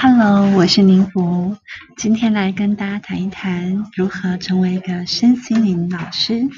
Hello，我是宁福，今天来跟大家谈一谈如何成为一个身心灵老师。